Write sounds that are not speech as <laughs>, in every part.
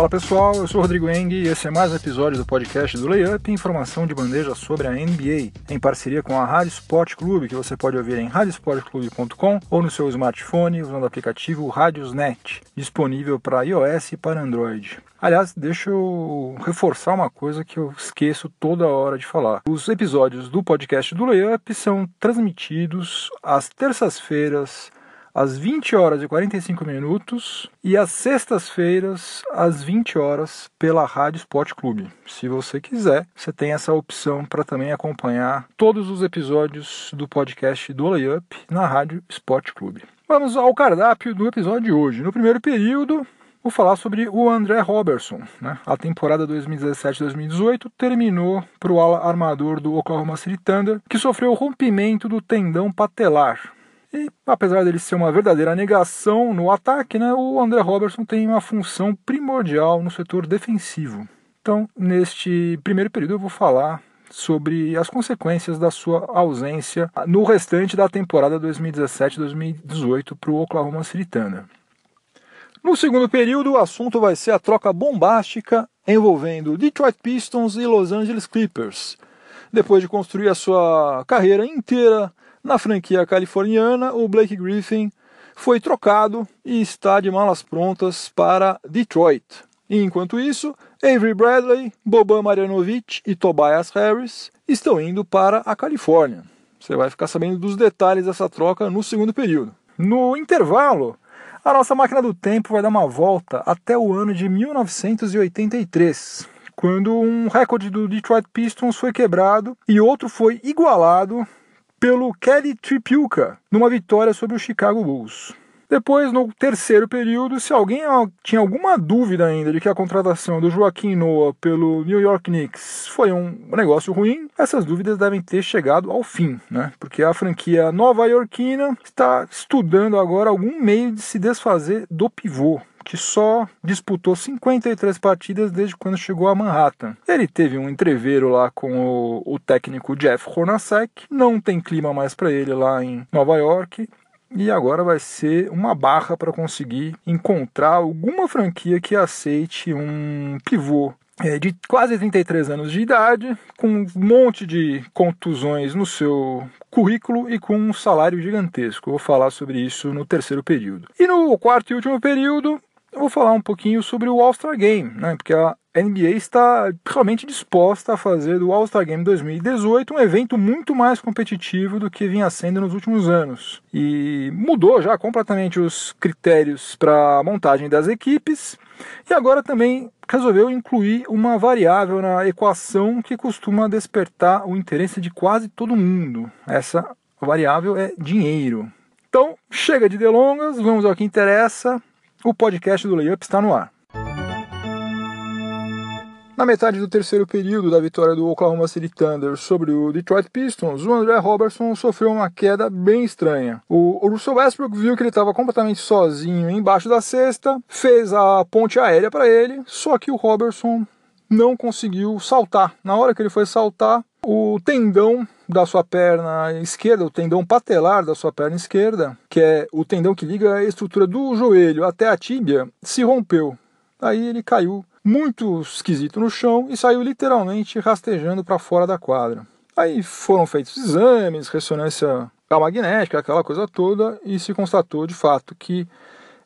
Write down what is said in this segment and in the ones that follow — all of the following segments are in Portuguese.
Fala pessoal, eu sou Rodrigo Eng e esse é mais um episódio do podcast do Layup, informação de bandeja sobre a NBA, em parceria com a Rádio Sport Clube, que você pode ouvir em radiosportclube.com ou no seu smartphone usando o aplicativo Radiosnet, disponível para iOS e para Android. Aliás, deixa eu reforçar uma coisa que eu esqueço toda hora de falar. Os episódios do podcast do Layup são transmitidos às terças-feiras às 20 horas e 45 minutos e às sextas-feiras às 20 horas pela Rádio Sport Clube. Se você quiser, você tem essa opção para também acompanhar todos os episódios do podcast do Layup na Rádio Sport Clube. Vamos ao cardápio do episódio de hoje. No primeiro período, Vou falar sobre o André Robertson. Né? A temporada 2017-2018 terminou para o ala armador do Oklahoma City Thunder, que sofreu o rompimento do tendão patelar, e apesar dele ser uma verdadeira negação no ataque, né, o André Robertson tem uma função primordial no setor defensivo. Então, neste primeiro período, eu vou falar sobre as consequências da sua ausência no restante da temporada 2017-2018 para o Oklahoma City Thunder. No segundo período, o assunto vai ser a troca bombástica envolvendo Detroit Pistons e Los Angeles Clippers. Depois de construir a sua carreira inteira na franquia californiana, o Blake Griffin foi trocado e está de malas prontas para Detroit. E enquanto isso, Avery Bradley, Boban Marjanovic e Tobias Harris estão indo para a Califórnia. Você vai ficar sabendo dos detalhes dessa troca no segundo período. No intervalo, a nossa máquina do tempo vai dar uma volta até o ano de 1983, quando um recorde do Detroit Pistons foi quebrado e outro foi igualado pelo Kelly Tripucka numa vitória sobre o Chicago Bulls. Depois, no terceiro período, se alguém tinha alguma dúvida ainda de que a contratação do Joaquim Noah pelo New York Knicks foi um negócio ruim, essas dúvidas devem ter chegado ao fim, né? Porque a franquia nova-iorquina está estudando agora algum meio de se desfazer do pivô que só disputou 53 partidas desde quando chegou a Manhattan. Ele teve um entreveiro lá com o, o técnico Jeff Hornacek, não tem clima mais para ele lá em Nova York. E agora vai ser uma barra para conseguir encontrar alguma franquia que aceite um pivô é, de quase 33 anos de idade, com um monte de contusões no seu currículo e com um salário gigantesco. Vou falar sobre isso no terceiro período. E no quarto e último período, eu vou falar um pouquinho sobre o All-Star Game, né? Porque a NBA está realmente disposta a fazer do All-Star Game 2018 um evento muito mais competitivo do que vinha sendo nos últimos anos. E mudou já completamente os critérios para a montagem das equipes. E agora também resolveu incluir uma variável na equação que costuma despertar o interesse de quase todo mundo. Essa variável é dinheiro. Então, chega de delongas, vamos ao que interessa. O podcast do Layup está no ar. Na metade do terceiro período da vitória do Oklahoma City Thunder sobre o Detroit Pistons, o André Robertson sofreu uma queda bem estranha. O Russell Westbrook viu que ele estava completamente sozinho embaixo da cesta, fez a ponte aérea para ele, só que o Robertson não conseguiu saltar. Na hora que ele foi saltar, o tendão da sua perna esquerda, o tendão patelar da sua perna esquerda, que é o tendão que liga a estrutura do joelho até a tíbia, se rompeu. Aí ele caiu muito esquisito no chão e saiu literalmente rastejando para fora da quadra. Aí foram feitos exames, ressonância magnética, aquela coisa toda, e se constatou de fato que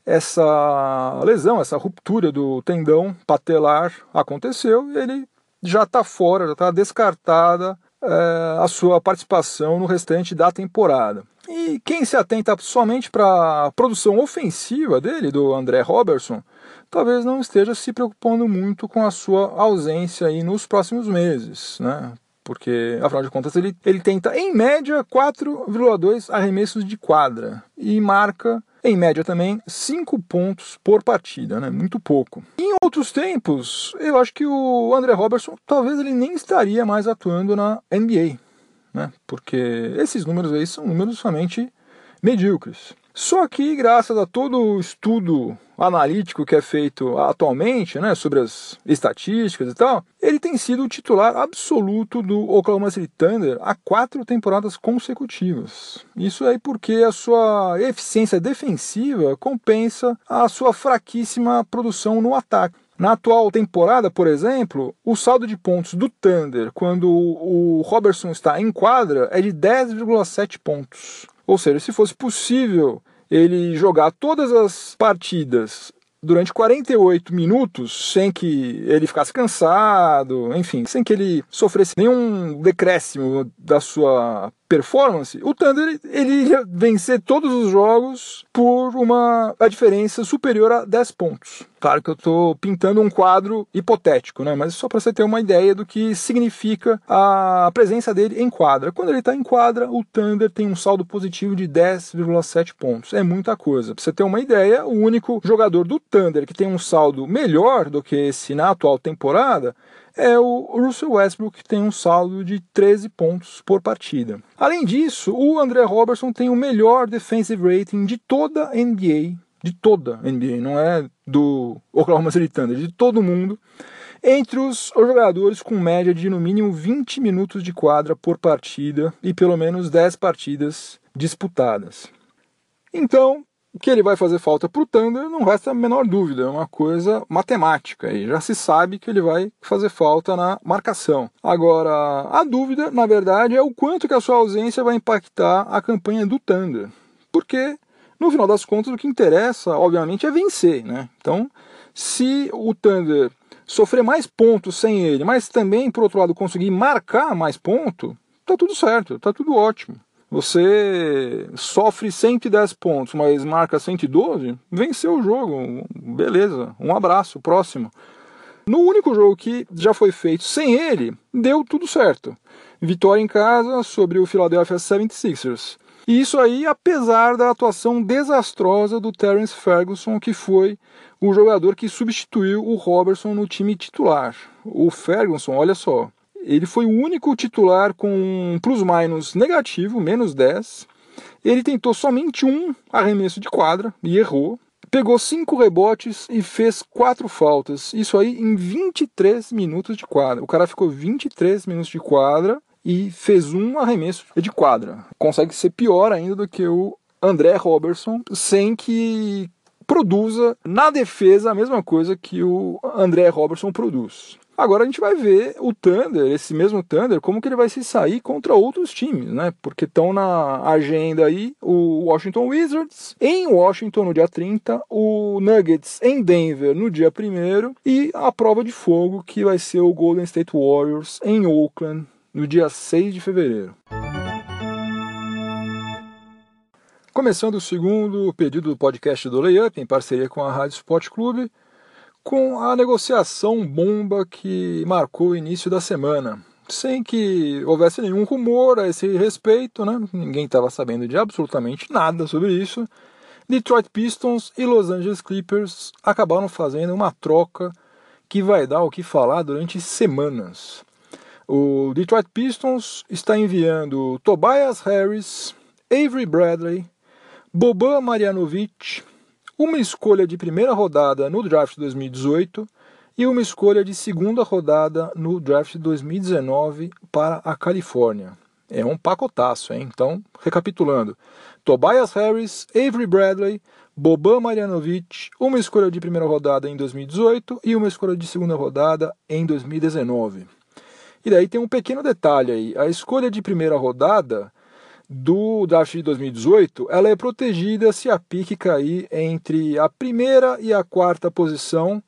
essa lesão, essa ruptura do tendão patelar aconteceu ele já está fora, já está descartada é, a sua participação no restante da temporada. E quem se atenta somente para a produção ofensiva dele, do André Robertson, talvez não esteja se preocupando muito com a sua ausência aí nos próximos meses, né? Porque, afinal de contas, ele, ele tenta, em média, 4,2 arremessos de quadra e marca em média também 5 pontos por partida, né? Muito pouco. Em outros tempos, eu acho que o André Robertson talvez ele nem estaria mais atuando na NBA, né? Porque esses números aí são números somente medíocres. Só que, graças a todo o estudo analítico que é feito atualmente, né, sobre as estatísticas e tal, ele tem sido o titular absoluto do Oklahoma City Thunder há quatro temporadas consecutivas. Isso aí porque a sua eficiência defensiva compensa a sua fraquíssima produção no ataque. Na atual temporada, por exemplo, o saldo de pontos do Thunder quando o Robertson está em quadra é de 10,7 pontos. Ou seja, se fosse possível ele jogar todas as partidas durante 48 minutos sem que ele ficasse cansado, enfim, sem que ele sofresse nenhum decréscimo da sua performance, o Thunder ele ia vencer todos os jogos por uma diferença superior a 10 pontos. Claro que eu estou pintando um quadro hipotético, né? mas só para você ter uma ideia do que significa a presença dele em quadra. Quando ele está em quadra, o Thunder tem um saldo positivo de 10,7 pontos. É muita coisa. Para você ter uma ideia, o único jogador do Thunder que tem um saldo melhor do que esse na atual temporada é o Russell Westbrook, que tem um saldo de 13 pontos por partida. Além disso, o André Robertson tem o melhor defensive rating de toda a NBA, de toda a NBA, não é do Oklahoma City Thunder, de todo mundo, entre os jogadores com média de no mínimo 20 minutos de quadra por partida e pelo menos 10 partidas disputadas. Então, que ele vai fazer falta para o Thunder não resta a menor dúvida, é uma coisa matemática e já se sabe que ele vai fazer falta na marcação. Agora, a dúvida, na verdade, é o quanto que a sua ausência vai impactar a campanha do Thunder, porque no final das contas o que interessa, obviamente, é vencer, né? Então, se o Thunder sofrer mais pontos sem ele, mas também, por outro lado, conseguir marcar mais pontos, tá tudo certo, tá tudo ótimo. Você sofre 110 pontos, mas marca 112, venceu o jogo. Beleza, um abraço, próximo. No único jogo que já foi feito sem ele, deu tudo certo. Vitória em casa sobre o Philadelphia 76ers. E isso aí, apesar da atuação desastrosa do Terence Ferguson, que foi o jogador que substituiu o Robertson no time titular. O Ferguson, olha só, ele foi o único titular com plus-minus negativo, menos 10. Ele tentou somente um arremesso de quadra e errou. Pegou cinco rebotes e fez quatro faltas. Isso aí em 23 minutos de quadra. O cara ficou 23 minutos de quadra e fez um arremesso de quadra. Consegue ser pior ainda do que o André Robertson, sem que produza na defesa a mesma coisa que o André Robertson produz. Agora a gente vai ver o Thunder, esse mesmo Thunder, como que ele vai se sair contra outros times, né? Porque estão na agenda aí o Washington Wizards em Washington no dia 30, o Nuggets em Denver no dia 1 e a prova de fogo que vai ser o Golden State Warriors em Oakland no dia 6 de fevereiro. Começando o segundo pedido do podcast do Layup, em parceria com a Rádio Sport Clube, com a negociação bomba que marcou o início da semana. Sem que houvesse nenhum rumor a esse respeito, né? ninguém estava sabendo de absolutamente nada sobre isso. Detroit Pistons e Los Angeles Clippers acabaram fazendo uma troca que vai dar o que falar durante semanas. O Detroit Pistons está enviando Tobias Harris, Avery Bradley, Boban Marjanovic, uma escolha de primeira rodada no draft 2018 e uma escolha de segunda rodada no draft 2019 para a Califórnia. É um pacotaço, hein? Então, recapitulando: Tobias Harris, Avery Bradley, Boban Marjanovic, uma escolha de primeira rodada em 2018 e uma escolha de segunda rodada em 2019. E daí tem um pequeno detalhe aí: a escolha de primeira rodada do draft de 2018, ela é protegida se a pique cair entre a primeira e a quarta posição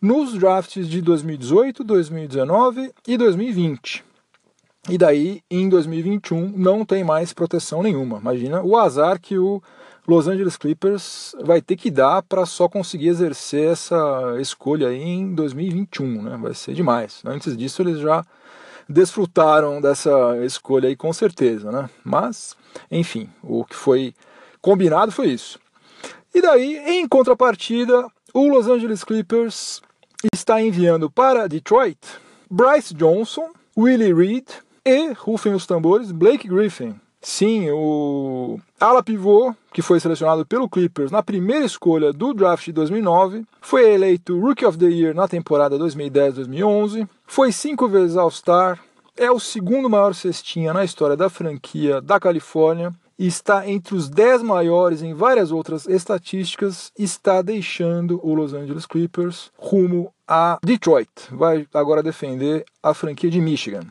nos drafts de 2018, 2019 e 2020. E daí, em 2021, não tem mais proteção nenhuma. Imagina o azar que o Los Angeles Clippers vai ter que dar para só conseguir exercer essa escolha aí em 2021, né? Vai ser demais. Antes disso, eles já desfrutaram dessa escolha aí com certeza, né? Mas, enfim, o que foi combinado foi isso. E daí, em contrapartida, o Los Angeles Clippers está enviando para Detroit Bryce Johnson, Willie Reed e, rufem os tambores, Blake Griffin. Sim, o ala pivô, que foi selecionado pelo Clippers na primeira escolha do draft de 2009, foi eleito Rookie of the Year na temporada 2010-2011, foi cinco vezes All-Star, é o segundo maior cestinha na história da franquia da Califórnia e está entre os 10 maiores em várias outras estatísticas, está deixando o Los Angeles Clippers rumo a Detroit. Vai agora defender a franquia de Michigan.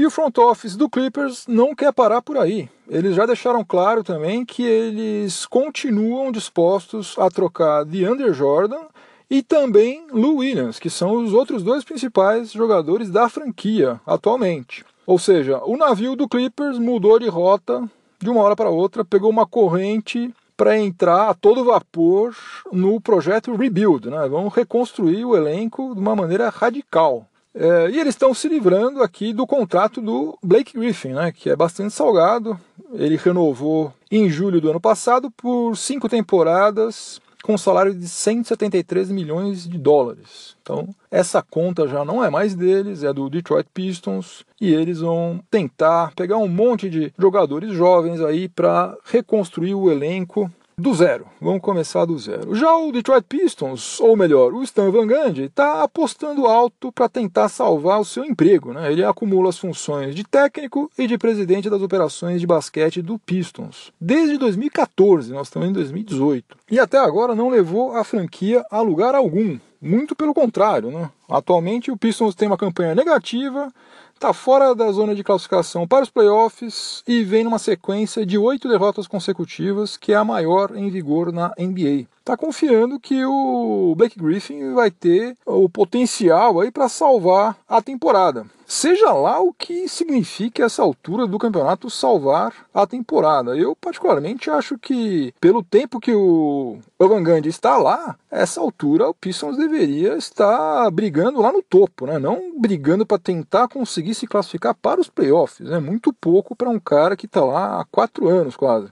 E o front office do Clippers não quer parar por aí. Eles já deixaram claro também que eles continuam dispostos a trocar DeAndre Jordan e também Lou Williams, que são os outros dois principais jogadores da franquia atualmente. Ou seja, o navio do Clippers mudou de rota de uma hora para outra, pegou uma corrente para entrar a todo vapor no projeto Rebuild. Né? Vamos reconstruir o elenco de uma maneira radical. É, e eles estão se livrando aqui do contrato do Blake Griffin, né, que é bastante salgado. Ele renovou em julho do ano passado por cinco temporadas com um salário de 173 milhões de dólares. Então, essa conta já não é mais deles, é do Detroit Pistons, e eles vão tentar pegar um monte de jogadores jovens aí para reconstruir o elenco do zero. Vamos começar do zero. Já o Detroit Pistons, ou melhor, o Stan Van Gundy, está apostando alto para tentar salvar o seu emprego. Né? Ele acumula as funções de técnico e de presidente das operações de basquete do Pistons. Desde 2014, nós estamos em 2018. E até agora não levou a franquia a lugar algum. Muito pelo contrário, né? Atualmente o Pistons tem uma campanha negativa está fora da zona de classificação para os playoffs e vem numa sequência de oito derrotas consecutivas, que é a maior em vigor na NBA. Está confiando que o Blake Griffin vai ter o potencial aí para salvar a temporada. Seja lá o que signifique essa altura do campeonato salvar a temporada. Eu, particularmente, acho que, pelo tempo que o Van Gundy está lá, essa altura o Pistons deveria estar brigando lá no topo, né? não brigando para tentar conseguir se classificar para os playoffs. É muito pouco para um cara que está lá há quatro anos quase.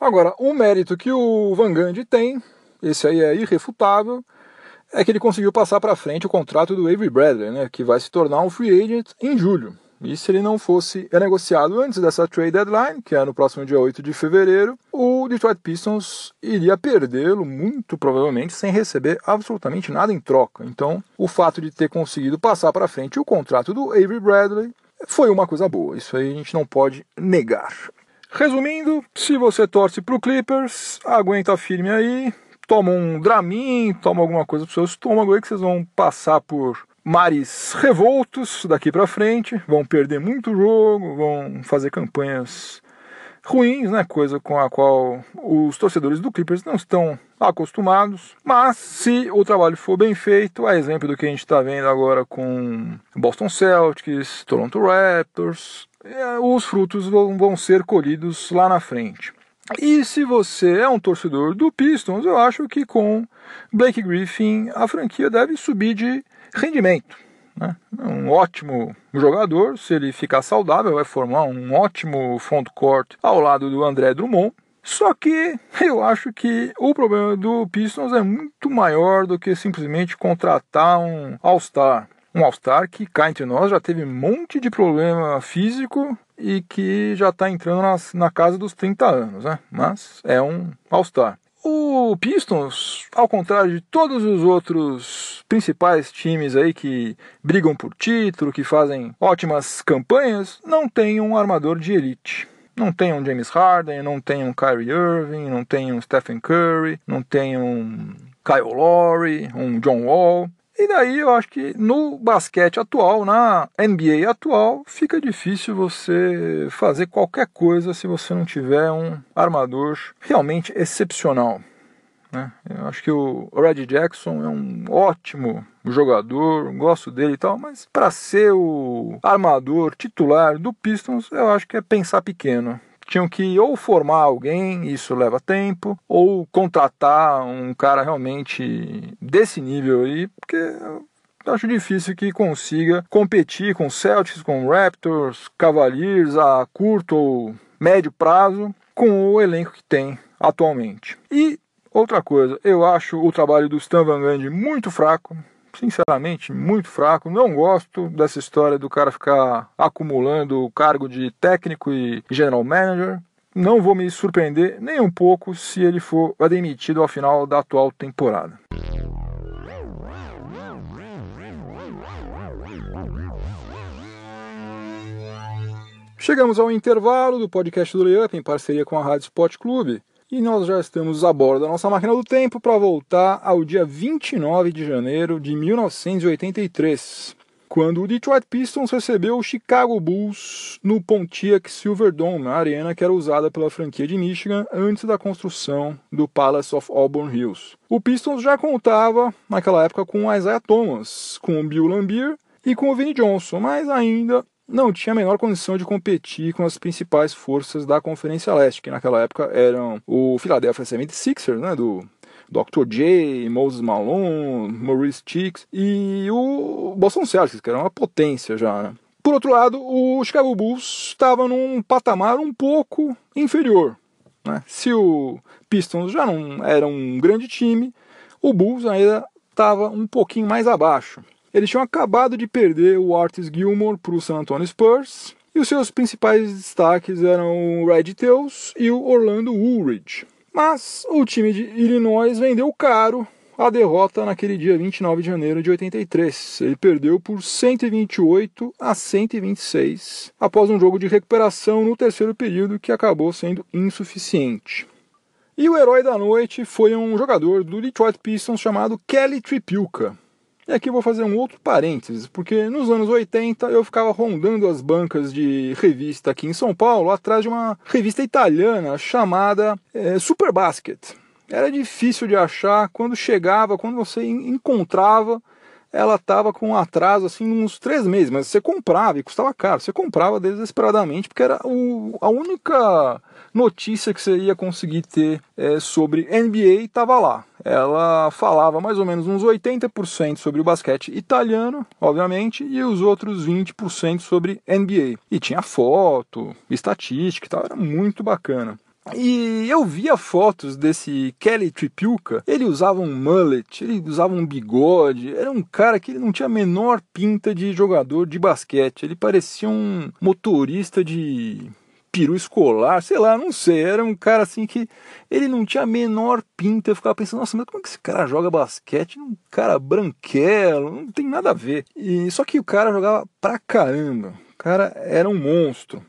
Agora, um mérito que o Van Gundy tem, esse aí é irrefutável, é que ele conseguiu passar para frente o contrato do Avery Bradley, né, que vai se tornar um free agent em julho. E se ele não fosse negociado antes dessa trade deadline, que é no próximo dia 8 de fevereiro, o Detroit Pistons iria perdê-lo muito provavelmente sem receber absolutamente nada em troca. Então, o fato de ter conseguido passar para frente o contrato do Avery Bradley foi uma coisa boa. Isso aí a gente não pode negar. Resumindo, se você torce para o Clippers, aguenta firme aí, toma um Dramin, toma alguma coisa pro seu estômago aí que vocês vão passar por mares revoltos daqui para frente, vão perder muito jogo, vão fazer campanhas ruins, né? Coisa com a qual os torcedores do Clippers não estão acostumados. Mas se o trabalho for bem feito, a exemplo do que a gente está vendo agora com Boston Celtics, Toronto Raptors, é, os frutos vão, vão ser colhidos lá na frente. E se você é um torcedor do Pistons, eu acho que com Blake Griffin a franquia deve subir de rendimento. Né? Um ótimo jogador, se ele ficar saudável, vai formar um ótimo front court ao lado do André Drummond. Só que eu acho que o problema do Pistons é muito maior do que simplesmente contratar um All-Star. Um All-Star que cá entre nós já teve um monte de problema físico e que já está entrando nas, na casa dos 30 anos, né? Mas é um All-Star. O Pistons, ao contrário de todos os outros principais times aí que brigam por título, que fazem ótimas campanhas, não tem um armador de elite. Não tem um James Harden, não tem um Kyrie Irving, não tem um Stephen Curry, não tem um Kyle Lowry, um John Wall. E daí eu acho que no basquete atual, na NBA atual, fica difícil você fazer qualquer coisa se você não tiver um armador realmente excepcional. Né? Eu acho que o Red Jackson é um ótimo jogador, gosto dele e tal, mas para ser o armador titular do Pistons, eu acho que é pensar pequeno tinham que ou formar alguém, isso leva tempo, ou contratar um cara realmente desse nível aí, porque acho difícil que consiga competir com Celtics, com Raptors, Cavaliers a curto ou médio prazo com o elenco que tem atualmente. E outra coisa, eu acho o trabalho do Stan Van Gundy muito fraco sinceramente, muito fraco. Não gosto dessa história do cara ficar acumulando o cargo de técnico e general manager. Não vou me surpreender nem um pouco se ele for demitido ao final da atual temporada. Chegamos ao intervalo do podcast do Layup em parceria com a Rádio Sport Clube e nós já estamos a bordo da nossa máquina do tempo para voltar ao dia 29 de janeiro de 1983, quando o Detroit Pistons recebeu o Chicago Bulls no Pontiac Silverdome, a arena que era usada pela franquia de Michigan antes da construção do Palace of Auburn Hills. O Pistons já contava naquela época com Isaiah Thomas, com Bill Lambier e com o Vinnie Johnson, mas ainda não tinha a menor condição de competir com as principais forças da Conferência Leste, que naquela época eram o Philadelphia 76ers, né, do Dr. J, Moses Malone, Maurice Cheeks e o Boston Celtics, que era uma potência já. Né? Por outro lado, o Chicago Bulls estava num patamar um pouco inferior. Né? Se o Pistons já não era um grande time, o Bulls ainda estava um pouquinho mais abaixo. Eles tinham acabado de perder o Artis Gilmore para o San Antonio Spurs, e os seus principais destaques eram o Red Tails e o Orlando Woolridge. Mas o time de Illinois vendeu caro a derrota naquele dia 29 de janeiro de 83. Ele perdeu por 128 a 126 após um jogo de recuperação no terceiro período que acabou sendo insuficiente. E o herói da noite foi um jogador do Detroit Pistons chamado Kelly Tripucka. E aqui vou fazer um outro parênteses, porque nos anos 80 eu ficava rondando as bancas de revista aqui em São Paulo, atrás de uma revista italiana chamada é, Super Basket. Era difícil de achar, quando chegava, quando você encontrava, ela estava com um atraso assim uns três meses, mas você comprava e custava caro, você comprava desesperadamente, porque era o, a única notícia que você ia conseguir ter é, sobre NBA estava lá. Ela falava mais ou menos uns 80% sobre o basquete italiano, obviamente, e os outros 20% sobre NBA. E tinha foto, estatística e tal, era muito bacana. E eu via fotos desse Kelly Tripucka, ele usava um mullet, ele usava um bigode, era um cara que não tinha a menor pinta de jogador de basquete, ele parecia um motorista de peru escolar, sei lá, não sei. Era um cara assim que ele não tinha a menor pinta. Eu ficava pensando, nossa, mas como é que esse cara joga basquete? Um cara branquelo, não tem nada a ver. E só que o cara jogava pra caramba. O cara era um monstro.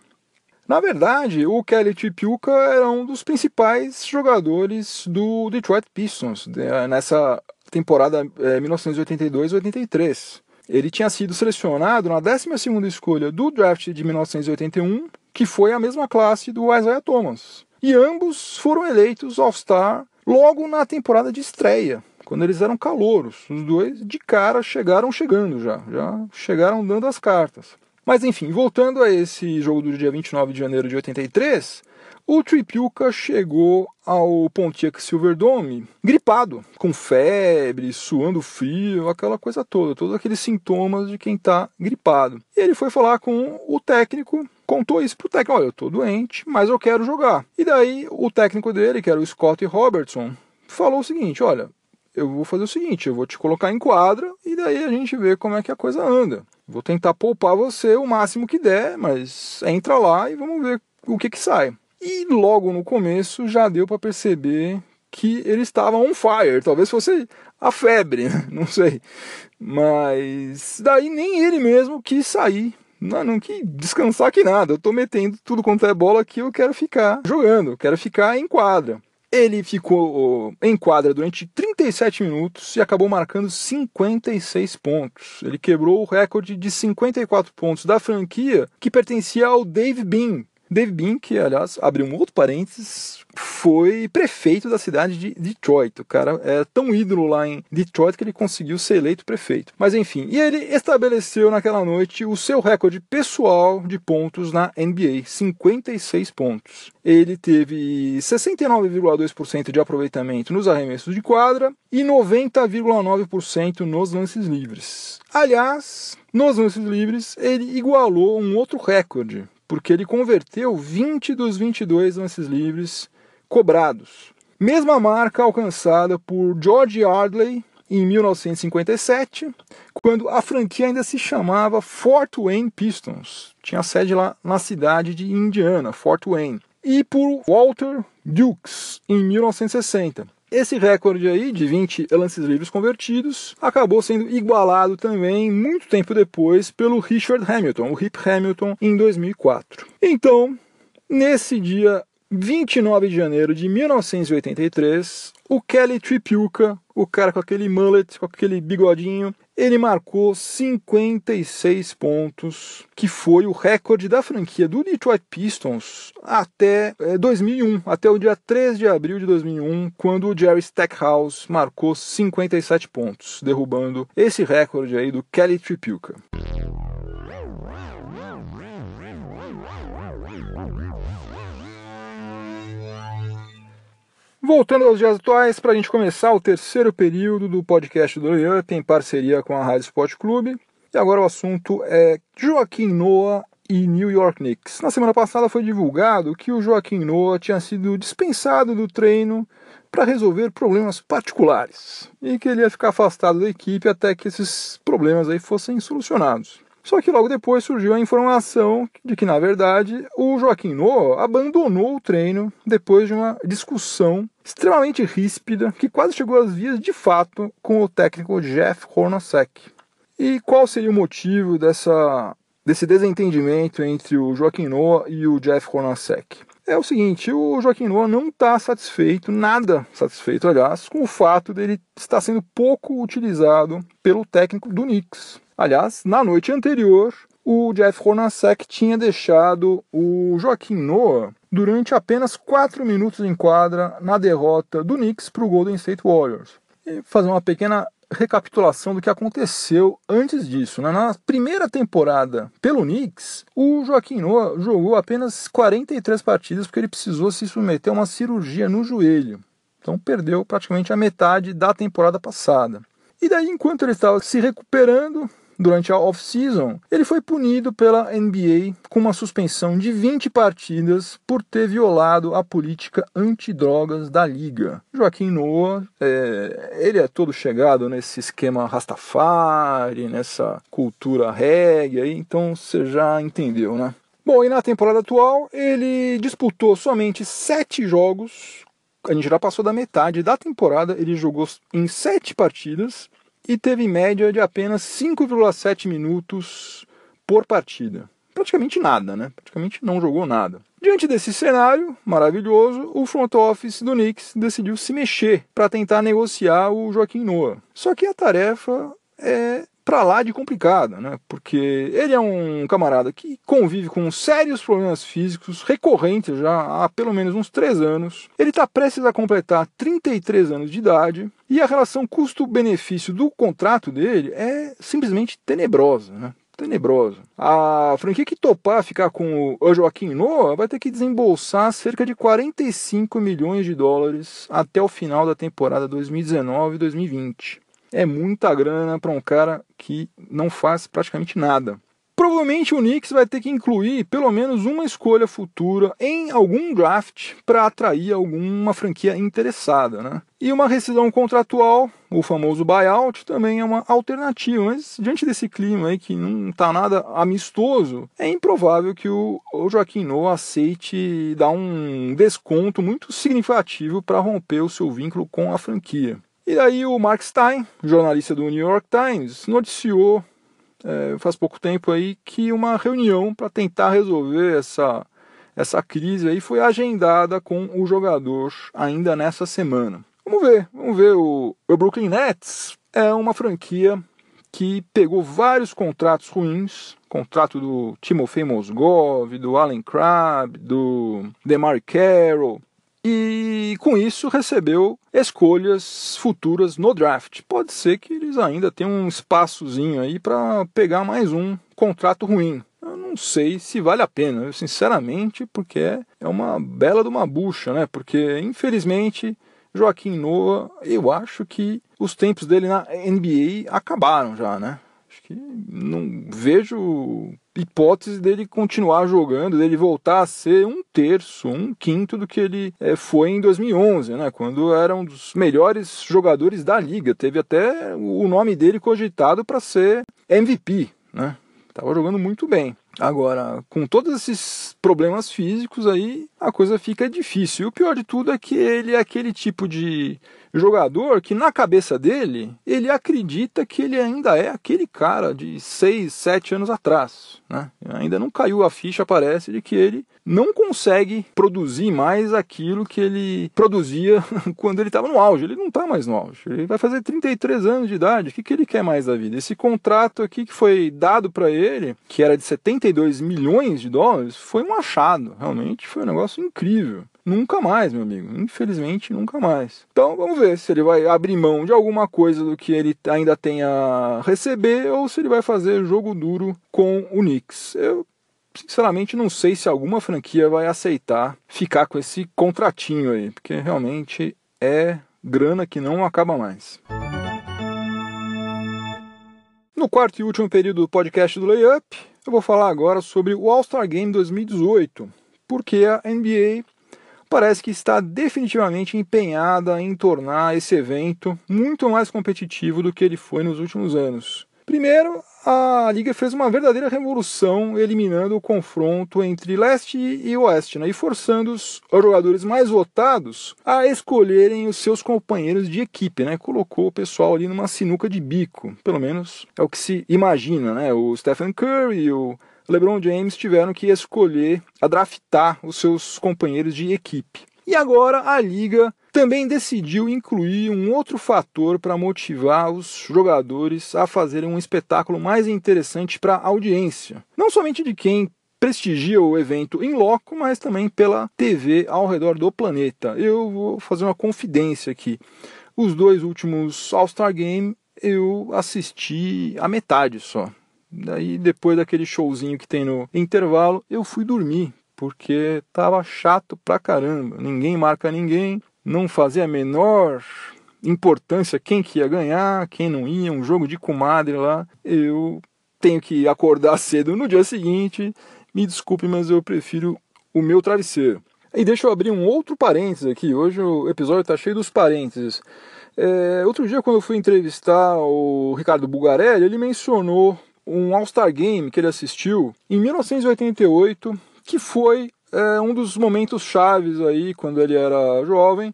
Na verdade, o Kelly Tripucka era um dos principais jogadores do Detroit Pistons né, nessa temporada é, 1982-83. Ele tinha sido selecionado na 12 escolha do draft de 1981 que foi a mesma classe do Isaiah Thomas. E ambos foram eleitos All-Star logo na temporada de estreia, quando eles eram calouros. Os dois de cara chegaram chegando já, já chegaram dando as cartas. Mas enfim, voltando a esse jogo do dia 29 de janeiro de 83, o Tripucka chegou ao Pontiac Silverdome gripado, com febre, suando frio, aquela coisa toda, todos aqueles sintomas de quem está gripado. E ele foi falar com o técnico contou isso pro técnico, olha, eu tô doente, mas eu quero jogar. E daí o técnico dele, que era o Scott Robertson, falou o seguinte, olha, eu vou fazer o seguinte, eu vou te colocar em quadra e daí a gente vê como é que a coisa anda. Vou tentar poupar você o máximo que der, mas entra lá e vamos ver o que que sai. E logo no começo já deu para perceber que ele estava on fire, talvez fosse a febre, <laughs> não sei. Mas daí nem ele mesmo quis sair não, não que descansar que nada. Eu tô metendo tudo quanto é bola aqui, eu quero ficar jogando, quero ficar em quadra. Ele ficou em quadra durante 37 minutos e acabou marcando 56 pontos. Ele quebrou o recorde de 54 pontos da franquia que pertencia ao Dave Bean, Dave que aliás, abriu um outro parênteses, foi prefeito da cidade de Detroit. O cara é tão ídolo lá em Detroit que ele conseguiu ser eleito prefeito. Mas enfim, e ele estabeleceu naquela noite o seu recorde pessoal de pontos na NBA, 56 pontos. Ele teve 69,2% de aproveitamento nos arremessos de quadra e 90,9% nos lances livres. Aliás, nos lances livres, ele igualou um outro recorde porque ele converteu 20 dos 22 lances livres cobrados. Mesma marca alcançada por George Yardley em 1957, quando a franquia ainda se chamava Fort Wayne Pistons. Tinha sede lá na cidade de Indiana, Fort Wayne. E por Walter Dukes em 1960. Esse recorde aí de 20 lances livres convertidos acabou sendo igualado também muito tempo depois pelo Richard Hamilton, o Rip Hamilton, em 2004. Então, nesse dia 29 de janeiro de 1983, o Kelly Tripucka, o cara com aquele mullet, com aquele bigodinho, ele marcou 56 pontos, que foi o recorde da franquia do Detroit Pistons até é, 2001, até o dia 3 de abril de 2001, quando o Jerry Stackhouse marcou 57 pontos, derrubando esse recorde aí do Kelly Tripucka. Voltando aos dias atuais, para a gente começar o terceiro período do podcast do Up em parceria com a Rádio Sport Clube. E agora o assunto é Joaquim Noah e New York Knicks. Na semana passada foi divulgado que o Joaquim Noah tinha sido dispensado do treino para resolver problemas particulares e que ele ia ficar afastado da equipe até que esses problemas aí fossem solucionados. Só que logo depois surgiu a informação de que, na verdade, o Joaquim Noah abandonou o treino depois de uma discussão extremamente ríspida que quase chegou às vias de fato com o técnico Jeff Hornacek. E qual seria o motivo dessa, desse desentendimento entre o Joaquim Noah e o Jeff Hornacek? É o seguinte, o Joaquim Noah não está satisfeito, nada satisfeito, aliás, com o fato dele estar sendo pouco utilizado pelo técnico do Knicks. Aliás, na noite anterior, o Jeff Hornacek tinha deixado o Joaquim Noah durante apenas 4 minutos em quadra na derrota do Knicks para o Golden State Warriors. E fazer uma pequena recapitulação do que aconteceu antes disso. Né? Na primeira temporada pelo Knicks, o Joaquim Noah jogou apenas 43 partidas porque ele precisou se submeter a uma cirurgia no joelho. Então perdeu praticamente a metade da temporada passada. E daí, enquanto ele estava se recuperando, durante a off-season, ele foi punido pela NBA com uma suspensão de 20 partidas por ter violado a política antidrogas da liga. Joaquim Noah, é, ele é todo chegado nesse esquema Rastafari, nessa cultura reggae, então você já entendeu, né? Bom, e na temporada atual ele disputou somente sete jogos. A gente já passou da metade da temporada, ele jogou em sete partidas e teve média de apenas 5,7 minutos por partida. Praticamente nada, né? Praticamente não jogou nada. Diante desse cenário maravilhoso, o front office do Knicks decidiu se mexer para tentar negociar o Joaquim Noah. Só que a tarefa é para lá de complicada, né? Porque ele é um camarada que convive com sérios problemas físicos recorrentes já há pelo menos uns 3 anos. Ele está prestes a completar 33 anos de idade e a relação custo-benefício do contrato dele é simplesmente tenebrosa, né? tenebrosa. A franquia que topar ficar com o Joaquim Noah vai ter que desembolsar cerca de 45 milhões de dólares até o final da temporada 2019-2020 é muita grana para um cara que não faz praticamente nada. Provavelmente o Knicks vai ter que incluir pelo menos uma escolha futura em algum draft para atrair alguma franquia interessada. Né? E uma rescisão contratual, o famoso buyout, também é uma alternativa. Mas diante desse clima aí que não está nada amistoso, é improvável que o, Joaquim Noah aceite dar um desconto muito significativo para romper o seu vínculo com a franquia. E aí o Mark Stein, jornalista do New York Times, noticiou é, faz pouco tempo aí que uma reunião para tentar resolver essa, essa crise aí foi agendada com o jogador ainda nessa semana. Vamos ver, vamos ver. O, o Brooklyn Nets é uma franquia que pegou vários contratos ruins, contrato do Timofey Mozgov, do Allen Crabbe, do DeMar Carroll, e com isso recebeu escolhas futuras no draft. Pode ser que eles ainda tenham um espaçozinho aí para pegar mais um contrato ruim. Eu não sei se vale a pena, eu, sinceramente, porque é uma bela de uma bucha, né? Porque infelizmente Joaquim Noah, eu acho que os tempos dele na NBA acabaram já, né? Acho que não vejo hipótese dele continuar jogando, dele voltar a ser um terço, um quinto do que ele é, foi em 2011, né, quando era um dos melhores jogadores da liga. Teve até o nome dele cogitado para ser MVP, né? Tava jogando muito bem. Agora, com todos esses problemas físicos aí, a coisa fica difícil. E o pior de tudo é que ele é aquele tipo de jogador que na cabeça dele, ele acredita que ele ainda é aquele cara de 6, 7 anos atrás. Né? Ainda não caiu a ficha, parece, de que ele não consegue produzir mais aquilo que ele produzia <laughs> quando ele estava no auge. Ele não está mais no auge. Ele vai fazer 33 anos de idade. O que, que ele quer mais da vida? Esse contrato aqui que foi dado para ele, que era de 72 milhões de dólares, foi um achado. Realmente foi um negócio incrível. Nunca mais, meu amigo. Infelizmente, nunca mais. Então vamos ver se ele vai abrir mão de alguma coisa do que ele ainda tem a receber ou se ele vai fazer jogo duro com o Knicks. Eu sinceramente não sei se alguma franquia vai aceitar ficar com esse contratinho aí, porque realmente é grana que não acaba mais. No quarto e último período do podcast do Layup, eu vou falar agora sobre o All-Star Game 2018, porque a NBA parece que está definitivamente empenhada em tornar esse evento muito mais competitivo do que ele foi nos últimos anos. Primeiro, a liga fez uma verdadeira revolução eliminando o confronto entre leste e oeste, né, e forçando os jogadores mais votados a escolherem os seus companheiros de equipe, né, colocou o pessoal ali numa sinuca de bico, pelo menos é o que se imagina, né, o Stephen Curry o LeBron James tiveram que escolher, a draftar os seus companheiros de equipe. E agora a liga também decidiu incluir um outro fator para motivar os jogadores a fazerem um espetáculo mais interessante para a audiência. Não somente de quem prestigia o evento em loco, mas também pela TV ao redor do planeta. Eu vou fazer uma confidência aqui. Os dois últimos All-Star Game eu assisti a metade só. Daí, depois daquele showzinho que tem no intervalo, eu fui dormir, porque tava chato pra caramba. Ninguém marca ninguém, não fazia a menor importância quem que ia ganhar, quem não ia, um jogo de comadre lá. Eu tenho que acordar <laughs> cedo no dia seguinte. Me desculpe, mas eu prefiro o meu travesseiro. E deixa eu abrir um outro parênteses aqui. Hoje o episódio está cheio dos parênteses. É, outro dia, quando eu fui entrevistar o Ricardo Bugarelli, ele mencionou um All-Star Game que ele assistiu em 1988, que foi é, um dos momentos chaves aí, quando ele era jovem,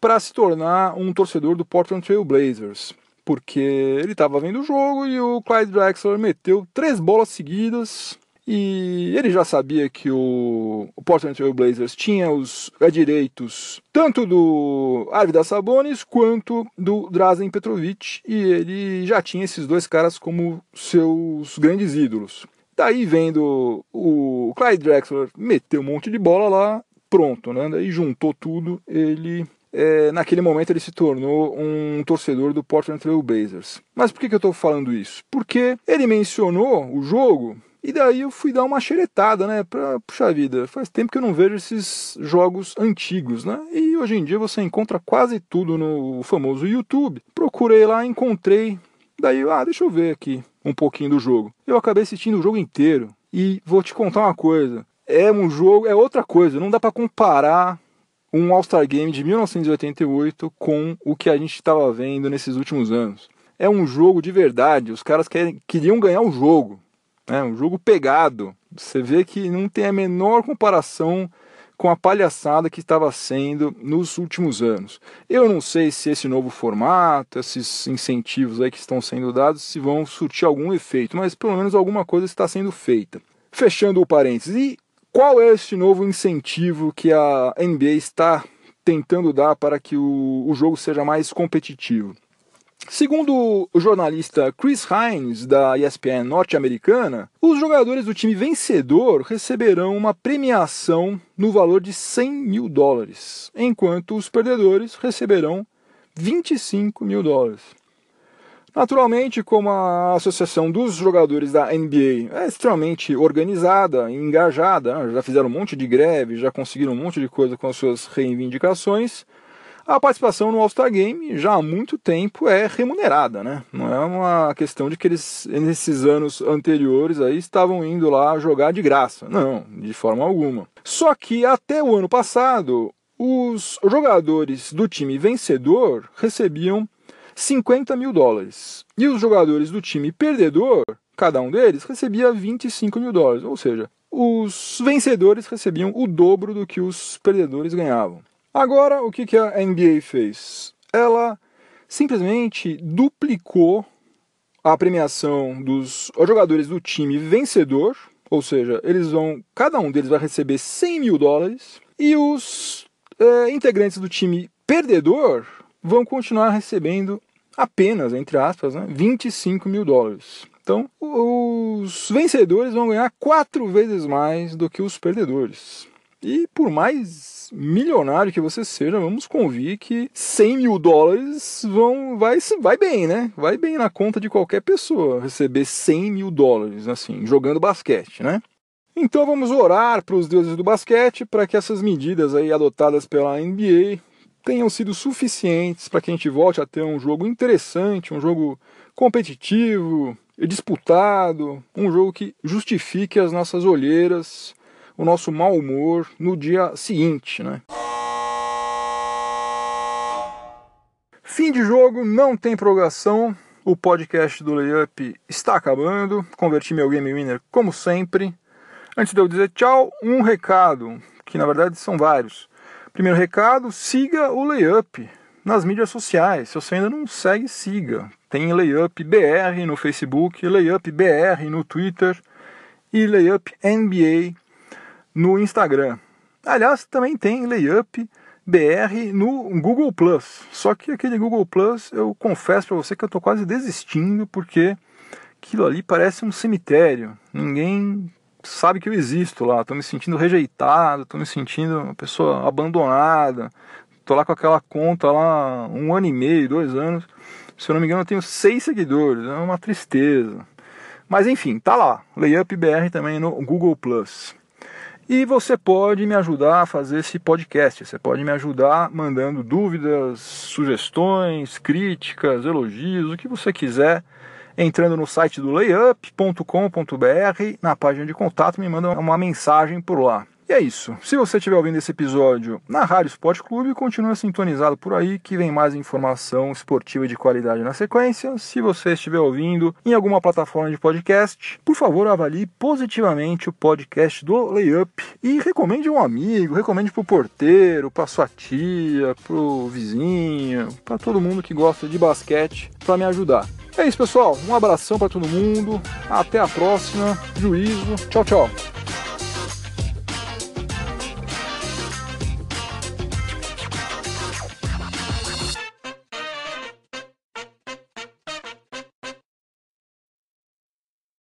para se tornar um torcedor do Portland Trail Blazers. Porque ele estava vendo o jogo e o Clyde Drexler meteu três bolas seguidas e ele já sabia que o, o Portland Trail Blazers tinha os direitos tanto do Arvidas Sabonis quanto do Drazen Petrovic e ele já tinha esses dois caras como seus grandes ídolos. Daí vendo o Clyde Drexler meter um monte de bola lá, pronto, né? Daí juntou tudo, ele é, naquele momento ele se tornou um torcedor do Portland Trail Blazers. Mas por que, que eu estou falando isso? Porque ele mencionou o jogo e daí eu fui dar uma xeretada, né? Pra, puxa vida, faz tempo que eu não vejo esses jogos antigos, né? E hoje em dia você encontra quase tudo no famoso YouTube. Procurei lá, encontrei. Daí, ah, deixa eu ver aqui um pouquinho do jogo. Eu acabei assistindo o jogo inteiro. E vou te contar uma coisa. É um jogo, é outra coisa. Não dá para comparar um All-Star Game de 1988 com o que a gente estava vendo nesses últimos anos. É um jogo de verdade. Os caras querem, queriam ganhar o jogo. É um jogo pegado. Você vê que não tem a menor comparação com a palhaçada que estava sendo nos últimos anos. Eu não sei se esse novo formato, esses incentivos aí que estão sendo dados, se vão surtir algum efeito, mas pelo menos alguma coisa está sendo feita. Fechando o parênteses, e qual é esse novo incentivo que a NBA está tentando dar para que o, o jogo seja mais competitivo? Segundo o jornalista Chris Hines, da ESPN norte-americana, os jogadores do time vencedor receberão uma premiação no valor de 100 mil dólares, enquanto os perdedores receberão 25 mil dólares. Naturalmente, como a associação dos jogadores da NBA é extremamente organizada e engajada, já fizeram um monte de greve, já conseguiram um monte de coisa com as suas reivindicações, a participação no All-Star Game já há muito tempo é remunerada, né? Não é uma questão de que eles, nesses anos anteriores, aí estavam indo lá jogar de graça. Não, de forma alguma. Só que até o ano passado, os jogadores do time vencedor recebiam 50 mil dólares. E os jogadores do time perdedor, cada um deles, recebia 25 mil dólares. Ou seja, os vencedores recebiam o dobro do que os perdedores ganhavam. Agora, o que, a NBA fez? ela simplesmente duplicou a premiação dos jogadores do time vencedor, ou seja, eles vão, cada um deles vai receber 100 mil dólares e os é, integrantes do time perdedor vão continuar recebendo apenas, entre aspas, né, 25 mil dólares. Então, os vencedores vão ganhar quatro vezes mais do que os perdedores. E por mais milionário que você seja, vamos convir que 100 mil dólares vão, vai, vai bem, né? Vai bem na conta de qualquer pessoa receber 100 mil dólares, assim, jogando basquete, né? Então vamos orar para os deuses do basquete para que essas medidas aí adotadas pela NBA tenham sido suficientes para que a gente volte a ter um jogo interessante, um jogo competitivo e disputado, um jogo que justifique as nossas olheiras o nosso mau humor no dia seguinte, né? Fim de jogo, não tem prorrogação. O podcast do Layup está acabando. Converti meu Game Winner como sempre. Antes de eu dizer tchau, um recado, que na verdade são vários. Primeiro recado, siga o Layup nas mídias sociais. Se você ainda não segue, siga. Tem Layup BR no Facebook, Layup BR no Twitter e Layup NBA no Instagram. Aliás, também tem Layup BR no Google Plus. Só que aquele Google Plus, eu confesso para você que eu estou quase desistindo porque aquilo ali parece um cemitério. Ninguém sabe que eu existo lá. Estou me sentindo rejeitado, estou me sentindo uma pessoa abandonada. Estou lá com aquela conta lá um ano e meio, dois anos. Se eu não me engano, eu tenho seis seguidores. É uma tristeza. Mas enfim, tá lá. Layup BR também no Google Plus. E você pode me ajudar a fazer esse podcast. Você pode me ajudar mandando dúvidas, sugestões, críticas, elogios, o que você quiser, entrando no site do layup.com.br, na página de contato, me manda uma mensagem por lá. E é isso. Se você estiver ouvindo esse episódio na Rádio Esporte Clube, continua sintonizado por aí que vem mais informação esportiva de qualidade na sequência. Se você estiver ouvindo em alguma plataforma de podcast, por favor avalie positivamente o podcast do Layup e recomende um amigo, recomende para o porteiro, para sua tia, para o vizinho, para todo mundo que gosta de basquete, para me ajudar. É isso, pessoal. Um abração para todo mundo. Até a próxima. Juízo. Tchau, tchau.